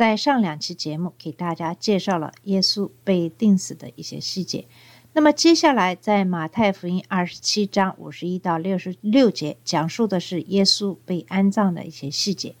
在上两期节目给大家介绍了耶稣被钉死的一些细节。那么接下来在马太福音二十七章五十一到六十六节，讲述的是耶稣被安葬的一些细节。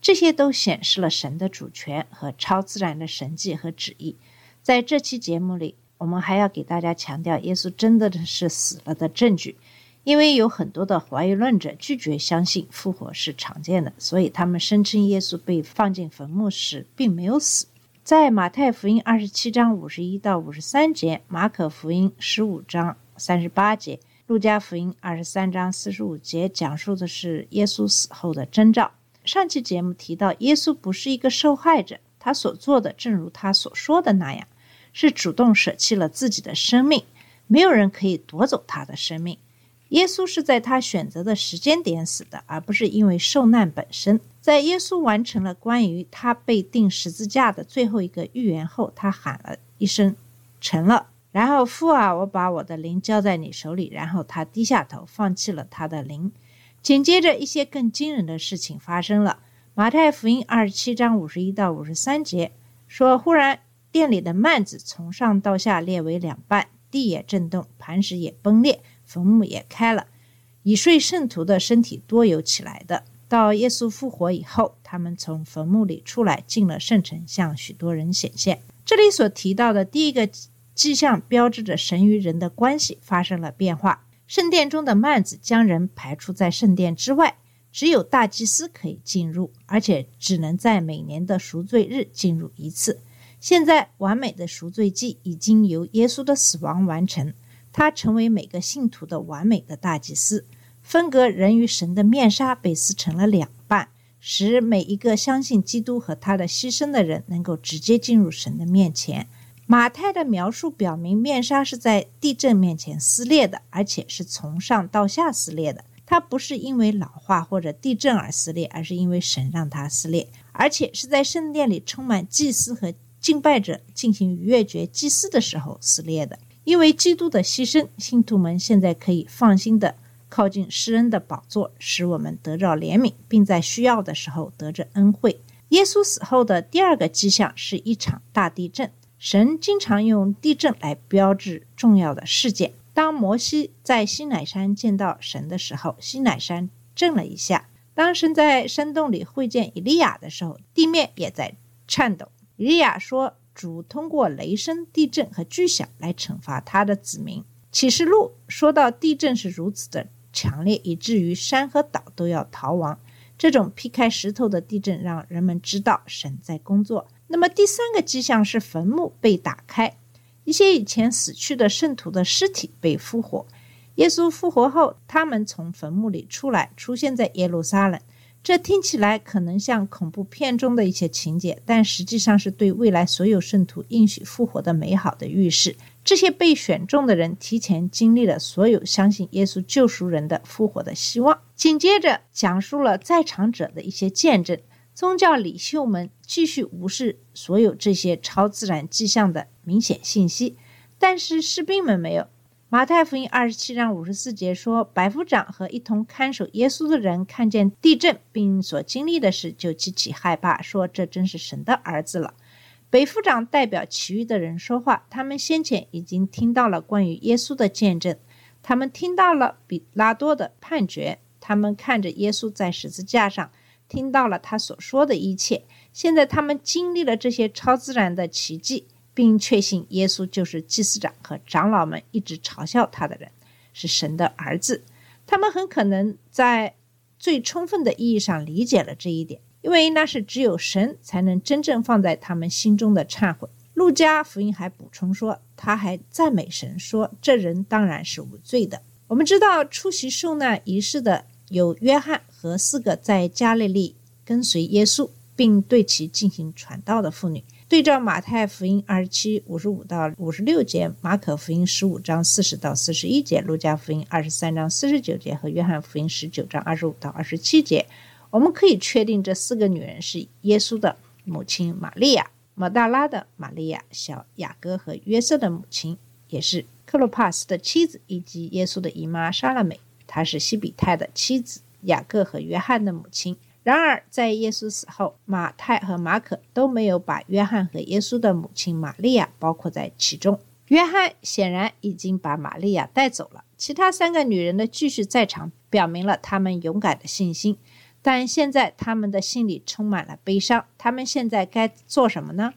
这些都显示了神的主权和超自然的神迹和旨意。在这期节目里，我们还要给大家强调耶稣真的是死了的证据。因为有很多的怀疑论者拒绝相信复活是常见的，所以他们声称耶稣被放进坟墓时并没有死。在马太福音二十七章五十一到五十三节，马可福音十五章三十八节，路加福音二十三章四十五节，讲述的是耶稣死后的征兆。上期节目提到，耶稣不是一个受害者，他所做的正如他所说的那样，是主动舍弃了自己的生命，没有人可以夺走他的生命。耶稣是在他选择的时间点死的，而不是因为受难本身。在耶稣完成了关于他被钉十字架的最后一个预言后，他喊了一声：“成了。”然后父啊，我把我的灵交在你手里。然后他低下头，放弃了他的灵。紧接着，一些更惊人的事情发生了。马太福音二十七章五十一到五十三节说：“忽然店里的幔子从上到下裂为两半，地也震动，磐石也崩裂。”坟墓也开了，已睡圣徒的身体多有起来的。到耶稣复活以后，他们从坟墓里出来，进了圣城，向许多人显现。这里所提到的第一个迹象，标志着神与人的关系发生了变化。圣殿中的幔子将人排除在圣殿之外，只有大祭司可以进入，而且只能在每年的赎罪日进入一次。现在，完美的赎罪祭已经由耶稣的死亡完成。他成为每个信徒的完美的大祭司，分隔人与神的面纱被撕成了两半，使每一个相信基督和他的牺牲的人能够直接进入神的面前。马太的描述表明，面纱是在地震面前撕裂的，而且是从上到下撕裂的。它不是因为老化或者地震而撕裂，而是因为神让它撕裂，而且是在圣殿里充满祭司和敬拜者进行逾越节祭祀的时候撕裂的。因为基督的牺牲，信徒们现在可以放心的靠近施恩的宝座，使我们得着怜悯，并在需要的时候得着恩惠。耶稣死后的第二个迹象是一场大地震。神经常用地震来标志重要的事件。当摩西在西乃山见到神的时候，西乃山震了一下；当神在山洞里会见以利亚的时候，地面也在颤抖。以利亚说。主通过雷声、地震和巨响来惩罚他的子民。启示录说到地震是如此的强烈，以至于山和岛都要逃亡。这种劈开石头的地震让人们知道神在工作。那么第三个迹象是坟墓被打开，一些以前死去的圣徒的尸体被复活。耶稣复活后，他们从坟墓里出来，出现在耶路撒冷。这听起来可能像恐怖片中的一些情节，但实际上是对未来所有圣徒应许复活的美好的预示。这些被选中的人提前经历了所有相信耶稣救赎人的复活的希望。紧接着讲述了在场者的一些见证。宗教领袖们继续无视所有这些超自然迹象的明显信息，但是士兵们没有。马太福音二十七章五十四节说，百夫长和一同看守耶稣的人看见地震并所经历的事，就极其害怕，说这真是神的儿子了。北夫长代表其余的人说话，他们先前已经听到了关于耶稣的见证，他们听到了比拉多的判决，他们看着耶稣在十字架上，听到了他所说的一切。现在他们经历了这些超自然的奇迹。并确信耶稣就是祭司长和长老们一直嘲笑他的人，是神的儿子。他们很可能在最充分的意义上理解了这一点，因为那是只有神才能真正放在他们心中的忏悔。路加福音还补充说，他还赞美神说：“这人当然是无罪的。”我们知道出席受难仪式的有约翰和四个在加利利跟随耶稣并对其进行传道的妇女。对照马太福音二十七五十五到五十六节，马可福音十五章四十到四十一节，路加福音二十三章四十九节和约翰福音十九章二十五到二十七节，我们可以确定这四个女人是耶稣的母亲玛利亚、马大拉的玛利亚、小雅各和约瑟的母亲，也是克洛帕斯的妻子，以及耶稣的姨妈莎拉美，她是西比泰的妻子，雅各和约翰的母亲。然而，在耶稣死后，马太和马可都没有把约翰和耶稣的母亲玛利亚包括在其中。约翰显然已经把玛利亚带走了。其他三个女人的继续在场，表明了她们勇敢的信心。但现在她们的心里充满了悲伤。她们现在该做什么呢？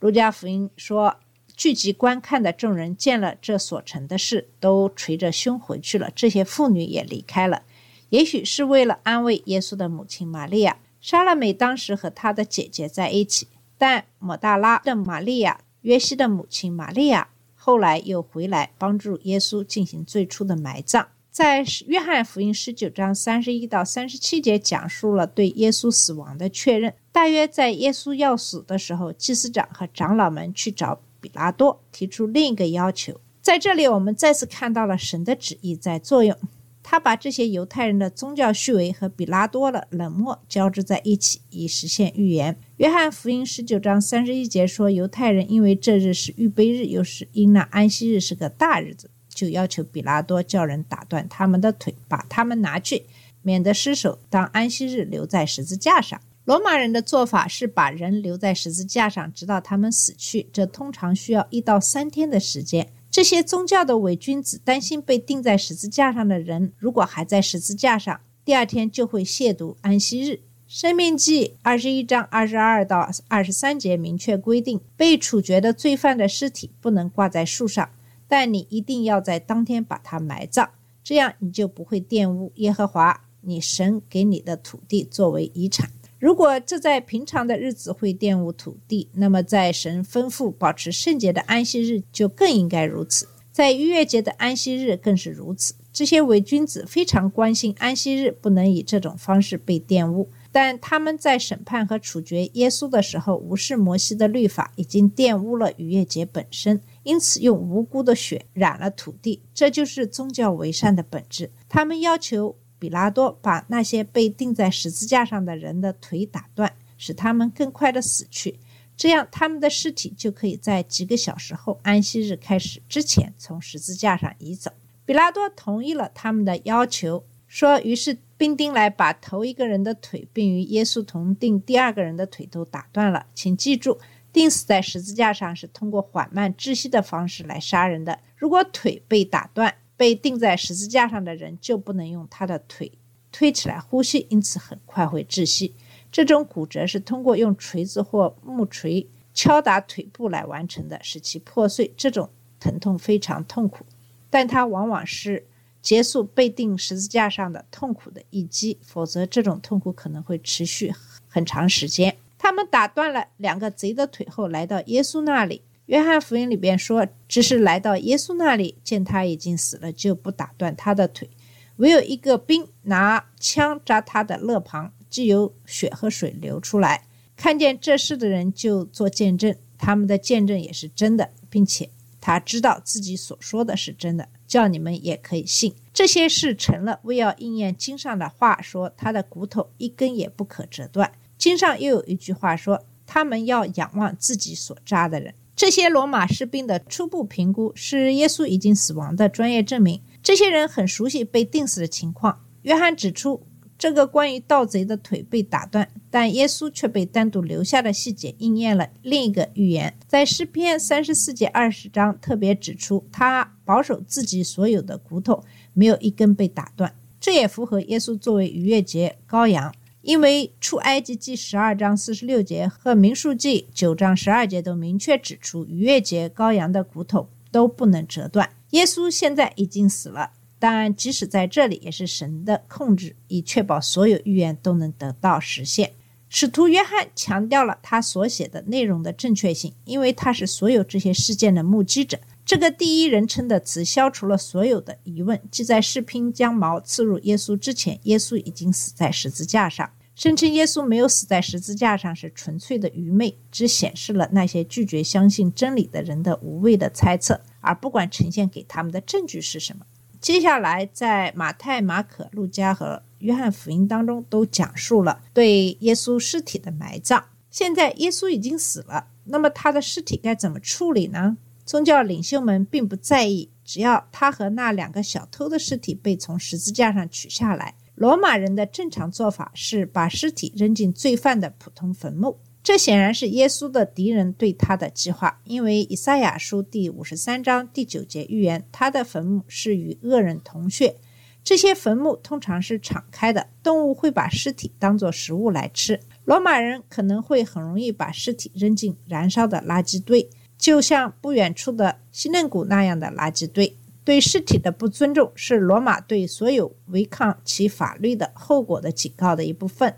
路加福音说，聚集观看的众人见了这所成的事，都捶着胸回去了。这些妇女也离开了。也许是为了安慰耶稣的母亲玛利亚，莎拉美当时和她的姐姐在一起，但抹大拉的玛利亚、约西的母亲玛利亚后来又回来帮助耶稣进行最初的埋葬。在约翰福音十九章三十一到三十七节讲述了对耶稣死亡的确认。大约在耶稣要死的时候，祭司长和长老们去找比拉多，提出另一个要求。在这里，我们再次看到了神的旨意在作用。他把这些犹太人的宗教虚伪和比拉多的冷漠交织在一起，以实现预言。约翰福音十九章三十一节说，犹太人因为这日是预备日，又是因那安息日是个大日子，就要求比拉多叫人打断他们的腿，把他们拿去，免得失手当安息日留在十字架上。罗马人的做法是把人留在十字架上，直到他们死去，这通常需要一到三天的时间。这些宗教的伪君子担心被钉在十字架上的人，如果还在十字架上，第二天就会亵渎安息日。生命记二十一章二十二到二十三节明确规定，被处决的罪犯的尸体不能挂在树上，但你一定要在当天把它埋葬，这样你就不会玷污耶和华你神给你的土地作为遗产。如果这在平常的日子会玷污土地，那么在神吩咐保持圣洁的安息日就更应该如此。在逾越节的安息日更是如此。这些伪君子非常关心安息日不能以这种方式被玷污，但他们在审判和处决耶稣的时候无视摩西的律法，已经玷污了逾越节本身，因此用无辜的血染了土地。这就是宗教为善的本质。他们要求。比拉多把那些被钉在十字架上的人的腿打断，使他们更快的死去，这样他们的尸体就可以在几个小时后安息日开始之前从十字架上移走。比拉多同意了他们的要求，说：“于是兵丁来把头一个人的腿，并与耶稣同钉第二个人的腿都打断了。请记住，钉死在十字架上是通过缓慢窒息的方式来杀人的。如果腿被打断，被钉在十字架上的人就不能用他的腿推起来呼吸，因此很快会窒息。这种骨折是通过用锤子或木锤敲打腿部来完成的，使其破碎。这种疼痛非常痛苦，但它往往是结束被钉十字架上的痛苦的一击，否则这种痛苦可能会持续很长时间。他们打断了两个贼的腿后，来到耶稣那里。约翰福音里边说，只是来到耶稣那里，见他已经死了，就不打断他的腿。唯有一个兵拿枪扎他的肋旁，既有血和水流出来。看见这事的人就做见证，他们的见证也是真的，并且他知道自己所说的是真的，叫你们也可以信。这些事成了，为要应验经上的话，说他的骨头一根也不可折断。经上又有一句话说，他们要仰望自己所扎的人。这些罗马士兵的初步评估是耶稣已经死亡的专业证明。这些人很熟悉被钉死的情况。约翰指出，这个关于盗贼的腿被打断，但耶稣却被单独留下的细节应验了另一个预言。在诗篇三十四节二十章特别指出，他保守自己所有的骨头，没有一根被打断。这也符合耶稣作为逾越节羔羊。因为出埃及记十二章四十六节和民数记九章十二节都明确指出，逾越节羔羊的骨头都不能折断。耶稣现在已经死了，但即使在这里，也是神的控制，以确保所有预言都能得到实现。使徒约翰强调了他所写的内容的正确性，因为他是所有这些事件的目击者。这个第一人称的词消除了所有的疑问。即在士兵将矛刺入耶稣之前，耶稣已经死在十字架上。声称耶稣没有死在十字架上是纯粹的愚昧，只显示了那些拒绝相信真理的人的无谓的猜测，而不管呈现给他们的证据是什么。接下来，在马太、马可、路加和约翰福音当中都讲述了对耶稣尸体的埋葬。现在耶稣已经死了，那么他的尸体该怎么处理呢？宗教领袖们并不在意，只要他和那两个小偷的尸体被从十字架上取下来。罗马人的正常做法是把尸体扔进罪犯的普通坟墓，这显然是耶稣的敌人对他的计划。因为以赛亚书第五十三章第九节预言，他的坟墓是与恶人同穴。这些坟墓通常是敞开的，动物会把尸体当作食物来吃。罗马人可能会很容易把尸体扔进燃烧的垃圾堆，就像不远处的西嫩谷那样的垃圾堆。对尸体的不尊重是罗马对所有违抗其法律的后果的警告的一部分。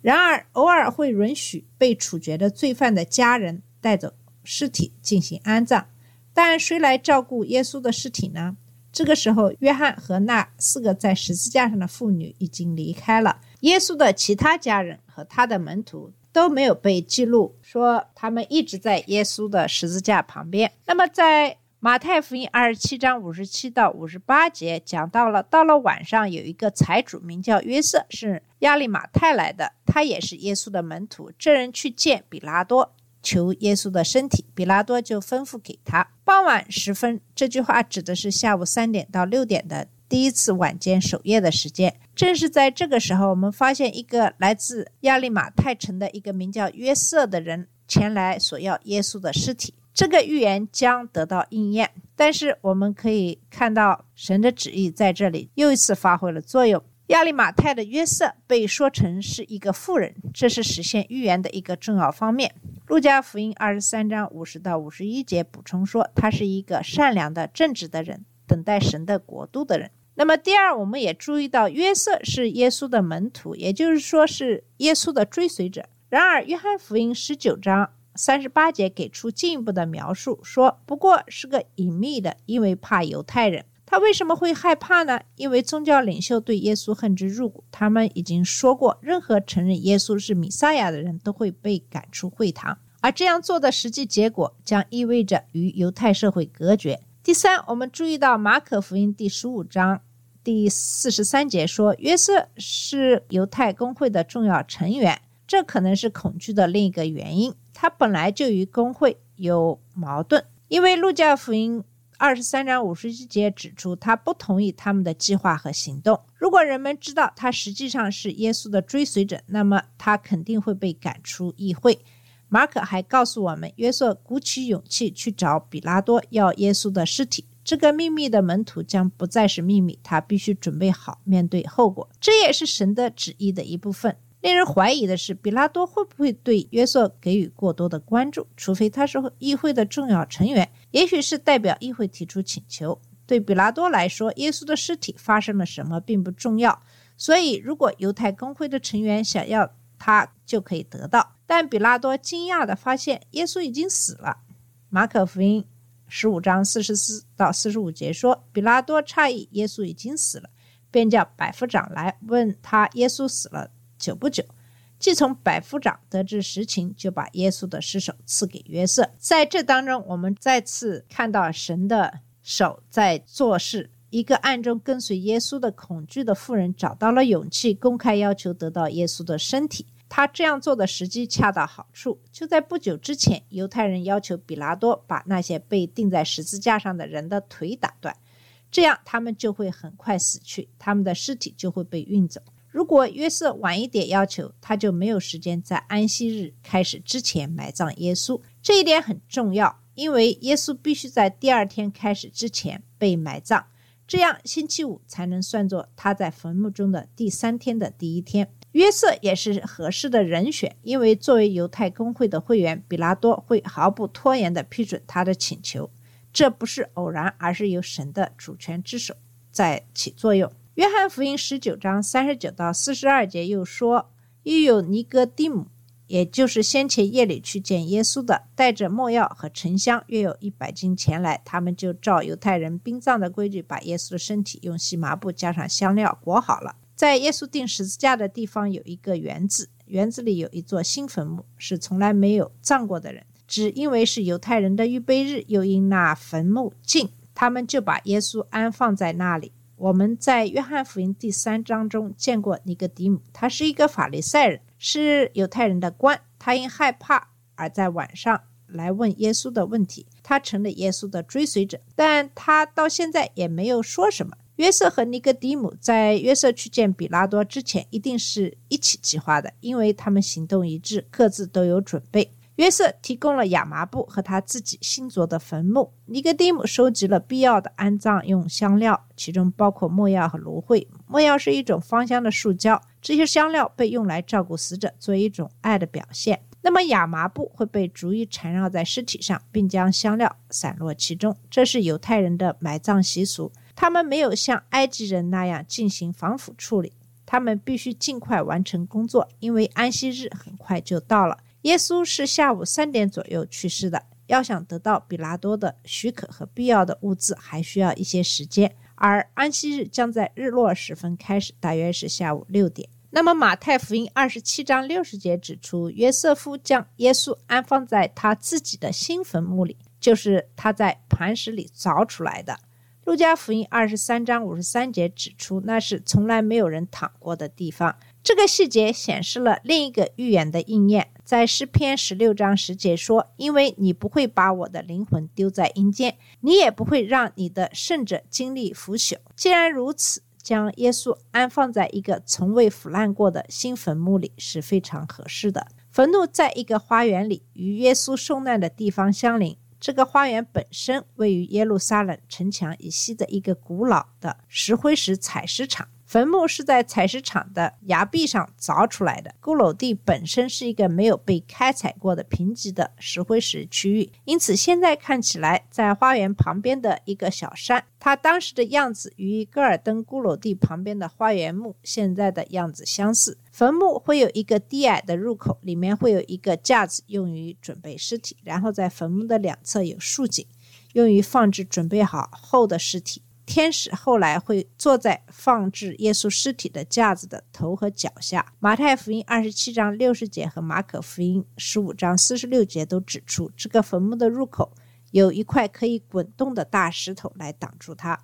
然而，偶尔会允许被处决的罪犯的家人带走尸体进行安葬。但谁来照顾耶稣的尸体呢？这个时候，约翰和那四个在十字架上的妇女已经离开了。耶稣的其他家人和他的门徒都没有被记录，说他们一直在耶稣的十字架旁边。那么，在马太福音二十七章五十七到五十八节讲到了，到了晚上，有一个财主名叫约瑟，是亚利马太来的，他也是耶稣的门徒。这人去见比拉多，求耶稣的身体，比拉多就吩咐给他。傍晚时分，这句话指的是下午三点到六点的第一次晚间守夜的时间。正是在这个时候，我们发现一个来自亚利马泰城的一个名叫约瑟的人前来索要耶稣的尸体。这个预言将得到应验，但是我们可以看到神的旨意在这里又一次发挥了作用。亚利马泰的约瑟被说成是一个富人，这是实现预言的一个重要方面。路加福音二十三章五十到五十一节补充说，他是一个善良的、正直的人，等待神的国度的人。那么，第二，我们也注意到约瑟是耶稣的门徒，也就是说是耶稣的追随者。然而，约翰福音十九章。三十八节给出进一步的描述，说不过是个隐秘的，因为怕犹太人。他为什么会害怕呢？因为宗教领袖对耶稣恨之入骨。他们已经说过，任何承认耶稣是弥赛亚的人都会被赶出会堂，而这样做的实际结果将意味着与犹太社会隔绝。第三，我们注意到马可福音第十五章第四十三节说，约瑟是犹太公会的重要成员，这可能是恐惧的另一个原因。他本来就与工会有矛盾，因为路加福音二十三章五十一节指出，他不同意他们的计划和行动。如果人们知道他实际上是耶稣的追随者，那么他肯定会被赶出议会。马可还告诉我们，约瑟鼓起勇气去找比拉多要耶稣的尸体。这个秘密的门徒将不再是秘密，他必须准备好面对后果。这也是神的旨意的一部分。令人怀疑的是，比拉多会不会对约瑟给予过多的关注？除非他是议会的重要成员，也许是代表议会提出请求。对比拉多来说，耶稣的尸体发生了什么并不重要，所以如果犹太公会的成员想要他，就可以得到。但比拉多惊讶地发现，耶稣已经死了。马可福音十五章四十四到四十五节说，比拉多诧异耶稣已经死了，便叫百夫长来问他：耶稣死了？久不久，既从百夫长得知实情，就把耶稣的尸首赐给约瑟。在这当中，我们再次看到神的手在做事。一个暗中跟随耶稣的恐惧的妇人找到了勇气，公开要求得到耶稣的身体。他这样做的时机恰到好处。就在不久之前，犹太人要求比拉多把那些被钉在十字架上的人的腿打断，这样他们就会很快死去，他们的尸体就会被运走。如果约瑟晚一点要求，他就没有时间在安息日开始之前埋葬耶稣。这一点很重要，因为耶稣必须在第二天开始之前被埋葬，这样星期五才能算作他在坟墓中的第三天的第一天。约瑟也是合适的人选，因为作为犹太公会的会员，比拉多会毫不拖延地批准他的请求。这不是偶然，而是由神的主权之手在起作用。约翰福音十九章三十九到四十二节又说：“又有尼哥底姆，也就是先前夜里去见耶稣的，带着墨药和沉香，约有一百斤前来。他们就照犹太人殡葬的规矩，把耶稣的身体用细麻布加上香料裹好了，在耶稣钉十字架的地方有一个园子，园子里有一座新坟墓，是从来没有葬过的人。只因为是犹太人的预备日，又因那坟墓近，他们就把耶稣安放在那里。我们在约翰福音第三章中见过尼哥底姆，他是一个法利赛人，是犹太人的官。他因害怕而在晚上来问耶稣的问题，他成了耶稣的追随者，但他到现在也没有说什么。约瑟和尼哥底姆在约瑟去见比拉多之前，一定是一起计划的，因为他们行动一致，各自都有准备。约瑟提供了亚麻布和他自己新凿的坟墓，尼哥底姆收集了必要的安葬用香料，其中包括没药和芦荟。没药是一种芳香的树胶，这些香料被用来照顾死者，作为一种爱的表现。那么亚麻布会被逐一缠绕在尸体上，并将香料散落其中，这是犹太人的埋葬习俗。他们没有像埃及人那样进行防腐处理，他们必须尽快完成工作，因为安息日很快就到了。耶稣是下午三点左右去世的，要想得到比拉多的许可和必要的物资，还需要一些时间。而安息日将在日落时分开始，大约是下午六点。那么马太福音二十七章六十节指出，约瑟夫将耶稣安放在他自己的新坟墓里，就是他在磐石里凿出来的。路加福音二十三章五十三节指出，那是从来没有人躺过的地方。这个细节显示了另一个预言的应验，在诗篇十六章十节说：“因为你不会把我的灵魂丢在阴间，你也不会让你的圣者经历腐朽。”既然如此，将耶稣安放在一个从未腐烂过的新坟墓里是非常合适的。坟墓在一个花园里，与耶稣受难的地方相邻。这个花园本身位于耶路撒冷城墙以西的一个古老的石灰石采石场。坟墓是在采石场的崖壁上凿出来的。骷髅地本身是一个没有被开采过的贫瘠的石灰石区域，因此现在看起来，在花园旁边的一个小山，它当时的样子与戈尔登骷髅地旁边的花园墓现在的样子相似。坟墓会有一个低矮的入口，里面会有一个架子用于准备尸体，然后在坟墓的两侧有竖井，用于放置准备好后的尸体。天使后来会坐在放置耶稣尸体的架子的头和脚下。马太福音二十七章六十节和马可福音十五章四十六节都指出，这个坟墓的入口有一块可以滚动的大石头来挡住它。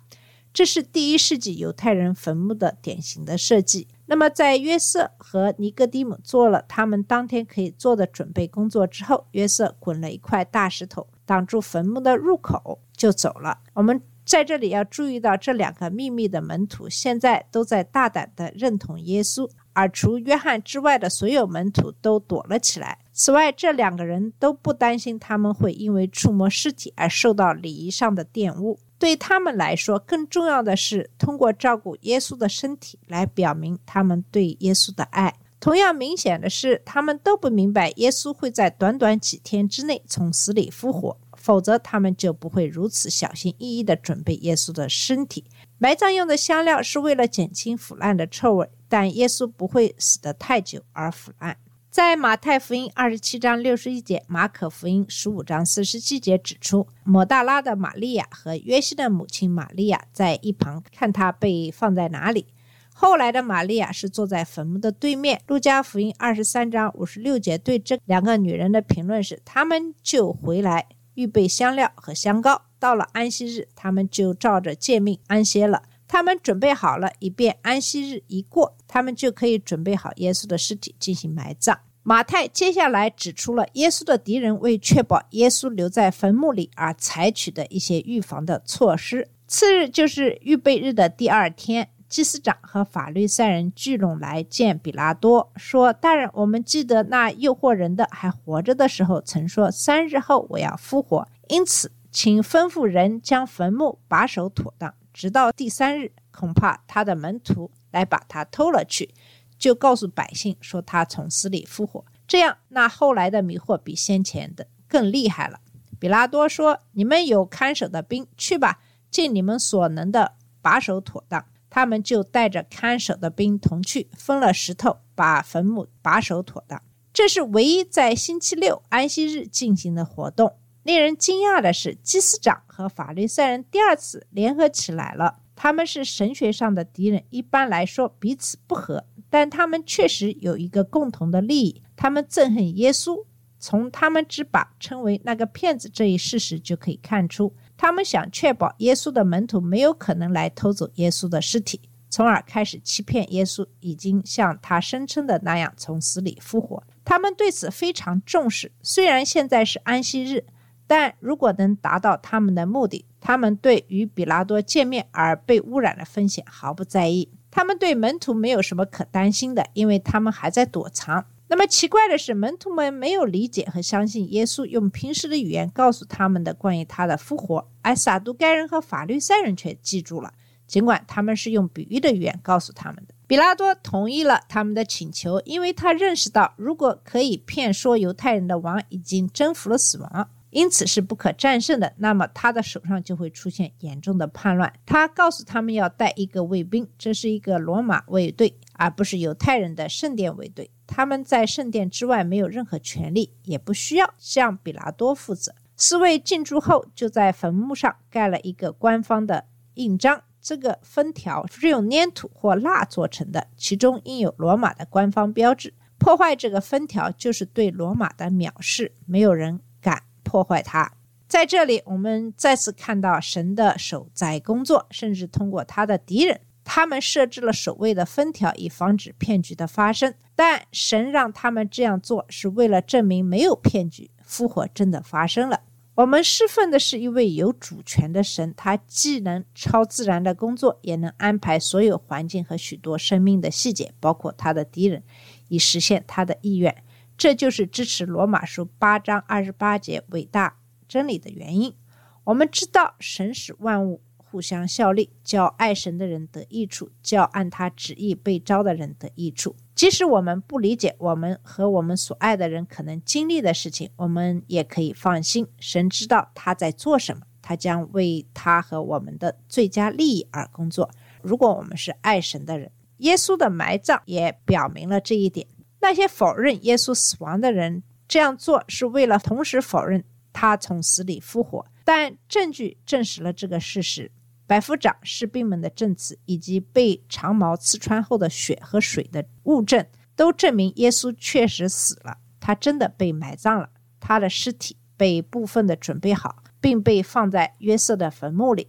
这是第一世纪犹太人坟墓的典型的设计。那么，在约瑟和尼哥底姆做了他们当天可以做的准备工作之后，约瑟滚了一块大石头挡住坟墓的入口，就走了。我们。在这里要注意到，这两个秘密的门徒现在都在大胆地认同耶稣，而除约翰之外的所有门徒都躲了起来。此外，这两个人都不担心他们会因为触摸尸体而受到礼仪上的玷污。对他们来说，更重要的是通过照顾耶稣的身体来表明他们对耶稣的爱。同样明显的是，他们都不明白耶稣会在短短几天之内从死里复活。否则，他们就不会如此小心翼翼地准备耶稣的身体。埋葬用的香料是为了减轻腐烂的臭味，但耶稣不会死得太久而腐烂。在马太福音二十七章六十一节、马可福音十五章四十七节指出，抹大拉的玛利亚和约西的母亲玛利亚在一旁看他被放在哪里。后来的玛利亚是坐在坟墓的对面。路加福音二十三章五十六节对这两个女人的评论是：他们就回来。预备香料和香膏，到了安息日，他们就照着诫命安歇了。他们准备好了，以便安息日一过，他们就可以准备好耶稣的尸体进行埋葬。马太接下来指出了耶稣的敌人为确保耶稣留在坟墓里而采取的一些预防的措施。次日就是预备日的第二天。祭司长和法律赛人聚拢来见比拉多，说：“大人，我们记得那诱惑人的还活着的时候，曾说三日后我要复活。因此，请吩咐人将坟墓把守妥当，直到第三日。恐怕他的门徒来把他偷了去，就告诉百姓说他从死里复活。这样，那后来的迷惑比先前的更厉害了。”比拉多说：“你们有看守的兵，去吧，尽你们所能的把守妥当。”他们就带着看守的兵同去，分了石头，把坟墓把守妥当。这是唯一在星期六安息日进行的活动。令人惊讶的是，祭司长和法利赛人第二次联合起来了。他们是神学上的敌人，一般来说彼此不和，但他们确实有一个共同的利益，他们憎恨耶稣。从他们只把称为那个骗子这一事实就可以看出，他们想确保耶稣的门徒没有可能来偷走耶稣的尸体，从而开始欺骗耶稣已经像他声称的那样从死里复活。他们对此非常重视，虽然现在是安息日。但如果能达到他们的目的，他们对与比拉多见面而被污染的风险毫不在意。他们对门徒没有什么可担心的，因为他们还在躲藏。那么奇怪的是，门徒们没有理解和相信耶稣用平时的语言告诉他们的关于他的复活，而撒都该人和法律赛人却记住了，尽管他们是用比喻的语言告诉他们的。比拉多同意了他们的请求，因为他认识到，如果可以骗说犹太人的王已经征服了死亡。因此是不可战胜的，那么他的手上就会出现严重的叛乱。他告诉他们要带一个卫兵，这是一个罗马卫队，而不是犹太人的圣殿卫队。他们在圣殿之外没有任何权利，也不需要向比拉多负责。四位进驻后，就在坟墓上盖了一个官方的印章。这个封条是用粘土或蜡做成的，其中印有罗马的官方标志。破坏这个封条就是对罗马的藐视，没有人敢。破坏它。在这里，我们再次看到神的手在工作，甚至通过他的敌人，他们设置了守卫的封条，以防止骗局的发生。但神让他们这样做，是为了证明没有骗局，复活真的发生了。我们侍奉的是一位有主权的神，他既能超自然的工作，也能安排所有环境和许多生命的细节，包括他的敌人，以实现他的意愿。这就是支持罗马书八章二十八节伟大真理的原因。我们知道，神使万物互相效力，叫爱神的人得益处，叫按他旨意被招的人得益处。即使我们不理解我们和我们所爱的人可能经历的事情，我们也可以放心。神知道他在做什么，他将为他和我们的最佳利益而工作。如果我们是爱神的人，耶稣的埋葬也表明了这一点。那些否认耶稣死亡的人这样做是为了同时否认他从死里复活，但证据证实了这个事实。百夫长、士兵们的证词以及被长矛刺穿后的血和水的物证，都证明耶稣确实死了，他真的被埋葬了，他的尸体被部分的准备好，并被放在约瑟的坟墓里。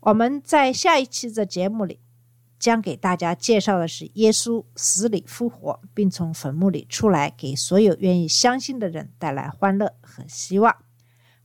我们在下一期的节目里。将给大家介绍的是耶稣死里复活，并从坟墓里出来，给所有愿意相信的人带来欢乐和希望。